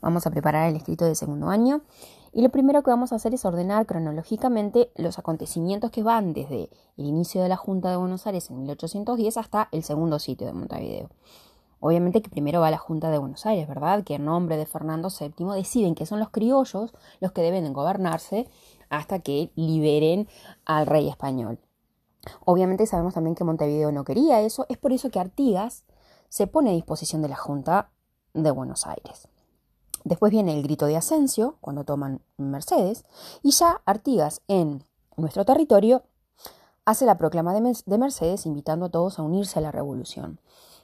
Vamos a preparar el escrito de segundo año y lo primero que vamos a hacer es ordenar cronológicamente los acontecimientos que van desde el inicio de la Junta de Buenos Aires en 1810 hasta el segundo sitio de Montevideo. Obviamente que primero va la Junta de Buenos Aires, ¿verdad? Que en nombre de Fernando VII deciden que son los criollos los que deben gobernarse hasta que liberen al rey español. Obviamente sabemos también que Montevideo no quería eso, es por eso que Artigas se pone a disposición de la Junta de Buenos Aires. Después viene el grito de Asensio, cuando toman Mercedes, y ya Artigas en nuestro territorio hace la proclama de Mercedes invitando a todos a unirse a la revolución.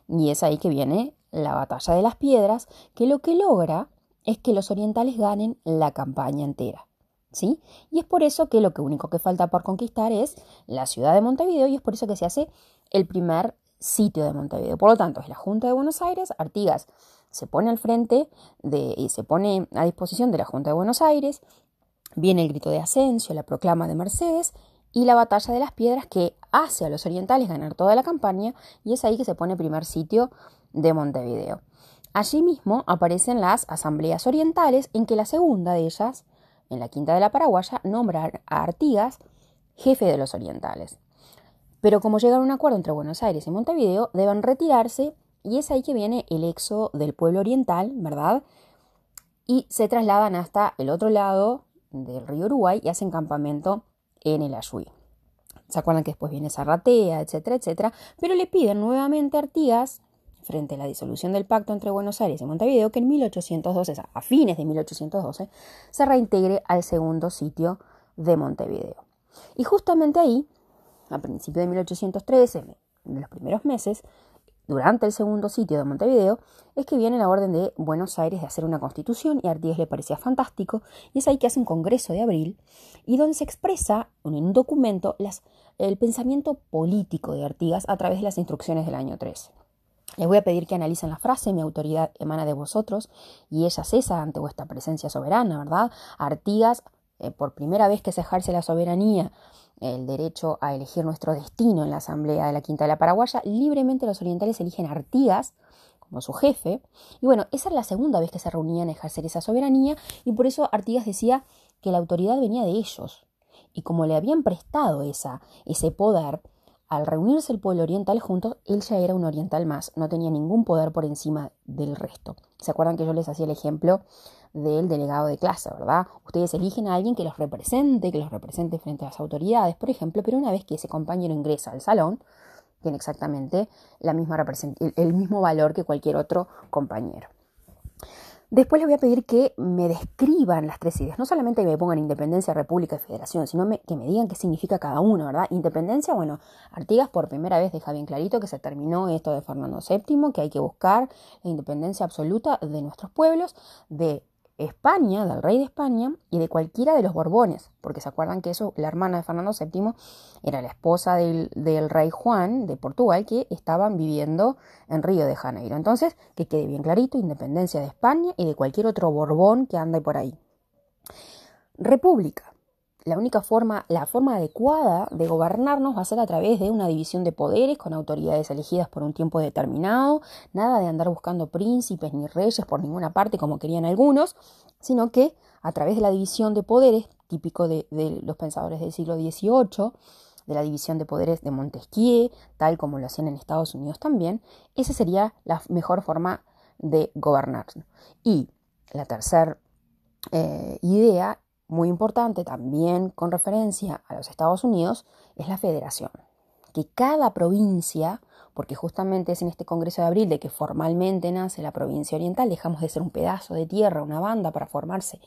Y es ahí que viene la batalla de las piedras, que lo que logra es que los orientales ganen la campaña entera. ¿Sí? Y es por eso que lo único que falta por conquistar es la ciudad de Montevideo y es por eso que se hace el primer sitio de Montevideo. Por lo tanto, es la Junta de Buenos Aires, Artigas se pone al frente de, y se pone a disposición de la Junta de Buenos Aires, viene el grito de Asensio, la proclama de Mercedes y la batalla de las piedras que hace a los orientales ganar toda la campaña y es ahí que se pone primer sitio de Montevideo. Allí mismo aparecen las asambleas orientales en que la segunda de ellas, en la quinta de la Paraguaya, nombra a Artigas jefe de los orientales. Pero como llegan a un acuerdo entre Buenos Aires y Montevideo, deben retirarse y es ahí que viene el éxodo del pueblo oriental, ¿verdad? Y se trasladan hasta el otro lado del río Uruguay y hacen campamento en el Ayuí. ¿Se acuerdan que después viene Zarratea, etcétera, etcétera? Pero le piden nuevamente a Artigas, frente a la disolución del pacto entre Buenos Aires y Montevideo, que en 1812, a fines de 1812, se reintegre al segundo sitio de Montevideo. Y justamente ahí, a principios de 1813, en los primeros meses, durante el segundo sitio de Montevideo, es que viene la orden de Buenos Aires de hacer una constitución y a Artigas le parecía fantástico, y es ahí que hace un congreso de abril y donde se expresa en un documento el pensamiento político de Artigas a través de las instrucciones del año 13. Les voy a pedir que analicen la frase, mi autoridad emana de vosotros y ella cesa ante vuestra presencia soberana, ¿verdad? Artigas, eh, por primera vez que se ejerce la soberanía el derecho a elegir nuestro destino en la Asamblea de la Quinta de la Paraguaya, libremente los orientales eligen a Artigas como su jefe. Y bueno, esa era la segunda vez que se reunían a ejercer esa soberanía y por eso Artigas decía que la autoridad venía de ellos. Y como le habían prestado esa, ese poder, al reunirse el pueblo oriental juntos, él ya era un oriental más, no tenía ningún poder por encima del resto. ¿Se acuerdan que yo les hacía el ejemplo del delegado de clase, ¿verdad? Ustedes eligen a alguien que los represente, que los represente frente a las autoridades, por ejemplo, pero una vez que ese compañero ingresa al salón, tiene exactamente la misma el mismo valor que cualquier otro compañero. Después les voy a pedir que me describan las tres ideas, no solamente que me pongan independencia, república y federación, sino que me digan qué significa cada uno, ¿verdad? Independencia, bueno, Artigas por primera vez deja bien clarito que se terminó esto de Fernando VII, que hay que buscar la independencia absoluta de nuestros pueblos, de España, del rey de España y de cualquiera de los Borbones, porque se acuerdan que eso, la hermana de Fernando VII era la esposa del, del, rey Juan de Portugal que estaban viviendo en Río de Janeiro. Entonces, que quede bien clarito, independencia de España y de cualquier otro Borbón que ande por ahí. República la única forma, la forma adecuada de gobernarnos va a ser a través de una división de poderes con autoridades elegidas por un tiempo determinado, nada de andar buscando príncipes ni reyes por ninguna parte como querían algunos, sino que a través de la división de poderes, típico de, los pensadores del siglo XVIII, de la división de poderes de Montesquieu, tal como lo hacían en Estados Unidos también, esa sería la mejor forma de gobernar. Y la tercera eh, idea muy importante también con referencia a los Estados Unidos es la federación. Que cada provincia, porque justamente es en este Congreso de Abril de que formalmente nace la provincia oriental, dejamos de ser un pedazo de tierra, una banda para formarse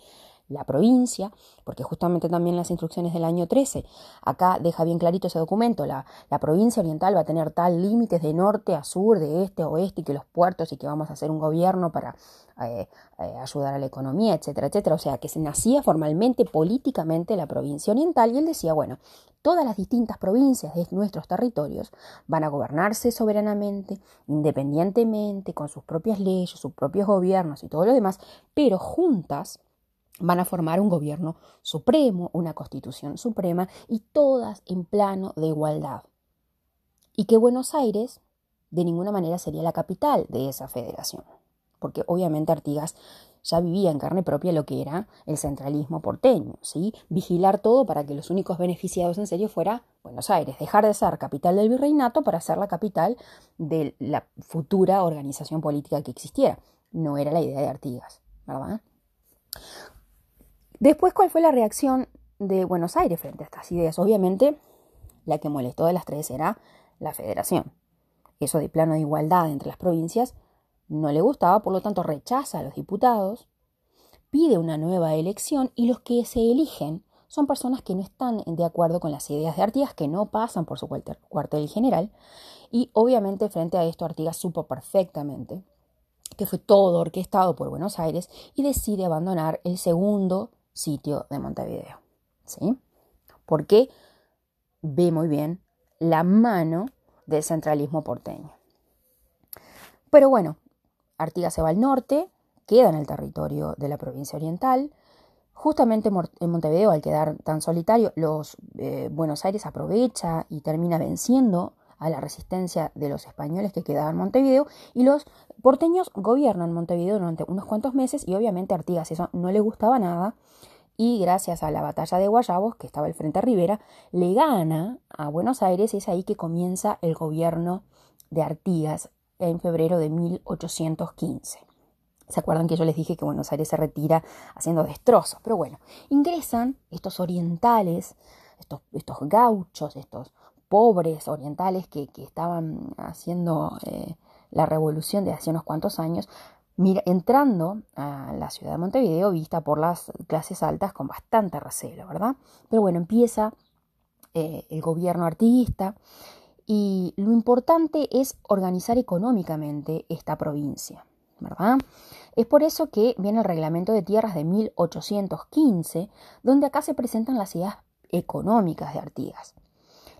la provincia, porque justamente también las instrucciones del año 13, acá deja bien clarito ese documento, la, la provincia oriental va a tener tal límites de norte a sur, de este a oeste, y que los puertos y que vamos a hacer un gobierno para eh, eh, ayudar a la economía, etcétera, etcétera. O sea, que se nacía formalmente, políticamente la provincia oriental, y él decía, bueno, todas las distintas provincias de nuestros territorios van a gobernarse soberanamente, independientemente, con sus propias leyes, sus propios gobiernos y todo lo demás, pero juntas van a formar un gobierno supremo, una constitución suprema y todas en plano de igualdad. Y que Buenos Aires de ninguna manera sería la capital de esa federación, porque obviamente Artigas ya vivía en carne propia lo que era el centralismo porteño, ¿sí? Vigilar todo para que los únicos beneficiados en serio fuera Buenos Aires, dejar de ser capital del virreinato para ser la capital de la futura organización política que existiera. No era la idea de Artigas, ¿verdad? Después, ¿cuál fue la reacción de Buenos Aires frente a estas ideas? Obviamente, la que molestó de las tres era la federación. Eso de plano de igualdad entre las provincias no le gustaba, por lo tanto rechaza a los diputados, pide una nueva elección y los que se eligen son personas que no están de acuerdo con las ideas de Artigas, que no pasan por su cuartel general, y obviamente frente a esto Artigas supo perfectamente que fue todo orquestado por Buenos Aires y decide abandonar el segundo sitio de Montevideo. ¿Sí? Porque ve muy bien la mano del centralismo porteño. Pero bueno, Artigas se va al norte, queda en el territorio de la provincia oriental. Justamente en Montevideo, al quedar tan solitario, los eh, Buenos Aires aprovecha y termina venciendo a la resistencia de los españoles que quedaban en Montevideo y los porteños gobiernan Montevideo durante unos cuantos meses y obviamente Artigas eso no le gustaba nada y gracias a la batalla de Guayabos, que estaba al frente a Rivera, le gana a Buenos Aires es ahí que comienza el gobierno de Artigas en febrero de 1815. ¿Se acuerdan que yo les dije que Buenos Aires se retira haciendo destrozos? Pero bueno, ingresan estos orientales, estos, estos gauchos, estos pobres orientales que, estaban haciendo eh, la revolución de hace unos cuantos años, mira, entrando a la ciudad de Montevideo vista por las clases altas con bastante recelo, ¿verdad? Pero bueno, empieza eh, el gobierno artiguista y lo importante es organizar económicamente esta provincia, ¿verdad? Es por eso que viene el reglamento de tierras de 1815, donde acá se presentan las ideas económicas de Artigas.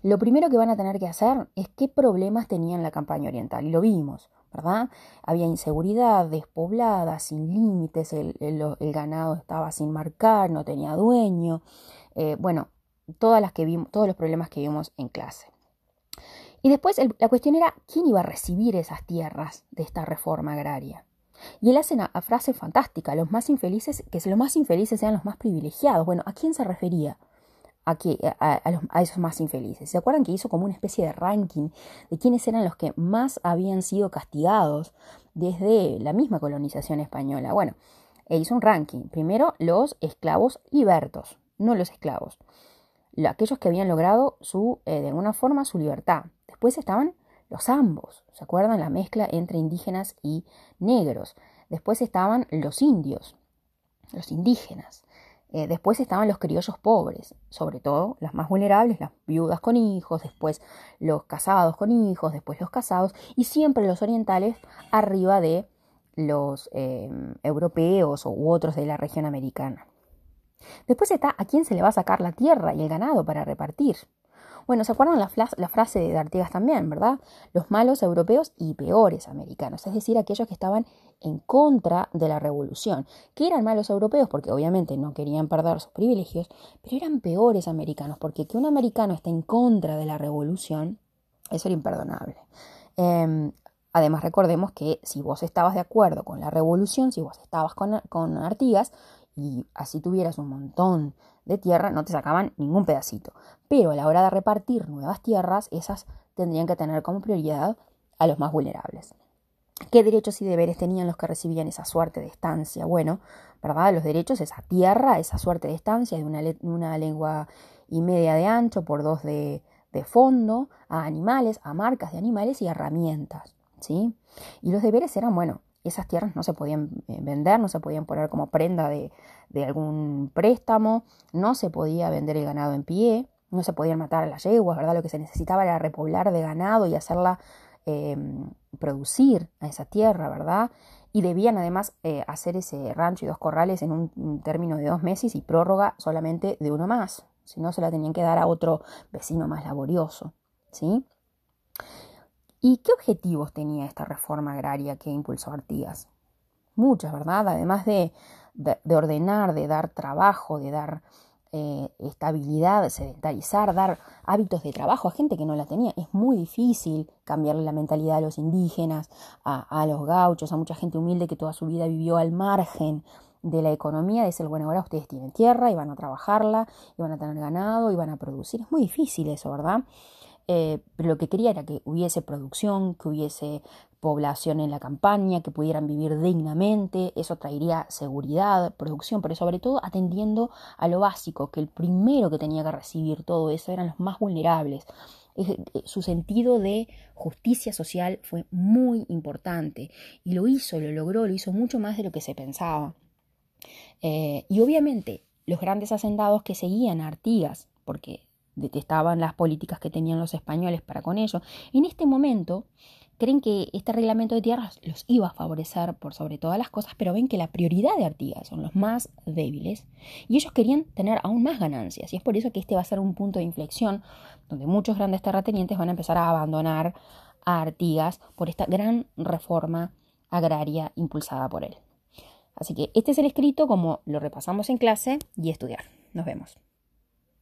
Lo primero que van a tener que hacer es qué problemas tenía en la campaña oriental, y lo vimos, ¿verdad? Había inseguridad, despoblada, sin límites, el, ganado estaba sin marcar, no tenía dueño, eh, bueno, todas las que vimos, todos los problemas que vimos en clase. Y después la cuestión era quién iba a recibir esas tierras de esta reforma agraria. Y él hace una frase fantástica, los más infelices, que los más infelices sean los más privilegiados. Bueno, ¿a quién se refería? A, a, esos más infelices. ¿Se acuerdan que hizo como una especie de ranking de quiénes eran los que más habían sido castigados desde la misma colonización española? Bueno, hizo un ranking. Primero, los esclavos libertos, no los esclavos. Aquellos que habían logrado su, eh, de alguna forma su libertad. Después estaban los ambos, ¿se acuerdan? La mezcla entre indígenas y negros. Después estaban los indios, los indígenas. Eh, después estaban los criollos pobres, sobre todo las más vulnerables, las viudas con hijos, después los casados con hijos, después los casados, y siempre los orientales arriba de los eh, europeos u otros de la región americana. Después está a quién se le va a sacar la tierra y el ganado para repartir. Bueno, ¿se acuerdan la, frase de Artigas también, verdad? Los malos europeos y peores americanos, es decir, aquellos que estaban en contra de la revolución, que eran malos europeos porque obviamente no querían perder sus privilegios, pero eran peores americanos porque que un americano esté en contra de la revolución, eso era imperdonable. Em, además, recordemos que si vos estabas de acuerdo con la revolución, si vos estabas con, con Artigas y así tuvieras un montón de tierra no te sacaban ningún pedacito. Pero a la hora de repartir nuevas tierras, esas tendrían que tener como prioridad a los más vulnerables. ¿Qué derechos y deberes tenían los que recibían esa suerte de estancia? Bueno, ¿verdad? Los derechos, esa tierra, esa suerte de estancia de una, una lengua y media de ancho por dos de, de fondo, a animales, a marcas de animales y herramientas, ¿sí? Y los deberes eran, bueno, esas tierras no se podían eh, vender, no se podían poner como prenda de, algún préstamo, no se podía vender el ganado en pie, no se podían matar a las yeguas, ¿verdad? Lo que se necesitaba era repoblar de ganado y hacerla em, producir a esa tierra, ¿verdad? Y debían además eh, hacer ese rancho y dos corrales en un, término de dos meses y prórroga solamente de uno más, si no se la tenían que dar a otro vecino más laborioso, ¿sí? ¿Y qué objetivos tenía esta reforma agraria que impulsó Artigas? Muchas, ¿verdad? Además de, ordenar, de dar trabajo, de dar eh, estabilidad, sedentarizar, dar hábitos de trabajo a gente que no la tenía. Es muy difícil cambiarle la mentalidad a los indígenas, a, a los gauchos, a mucha gente humilde que toda su vida vivió al margen de la economía, de decir, bueno, ahora ustedes tienen tierra y van a trabajarla, y van a tener ganado, y van a producir. Es muy difícil eso, ¿verdad? Eh, lo que quería era que hubiese producción, que hubiese población en la campaña, que pudieran vivir dignamente, eso traería seguridad, producción, pero sobre todo atendiendo a lo básico, que el primero que tenía que recibir todo eso eran los más vulnerables. Eh, su sentido de justicia social fue muy importante y lo hizo, lo logró, lo hizo mucho más de lo que se pensaba. Eh, y obviamente los grandes hacendados que seguían a Artigas, porque detestaban las políticas que tenían los españoles para con ellos, en este momento creen que este reglamento de tierras los iba a favorecer por sobre todas las cosas, pero ven que la prioridad de Artigas son los más débiles y ellos querían tener aún más ganancias. Y es por eso que este va a ser un punto de inflexión donde muchos grandes terratenientes van a empezar a abandonar a Artigas por esta gran reforma agraria impulsada por él. Así que este es el escrito como lo repasamos en clase y estudiar. Nos vemos.